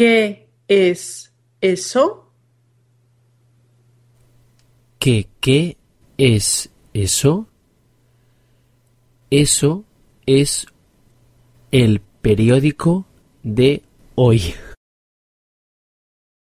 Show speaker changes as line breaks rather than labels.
¿Qué es eso?
¿Qué qué es eso? Eso es el periódico de hoy.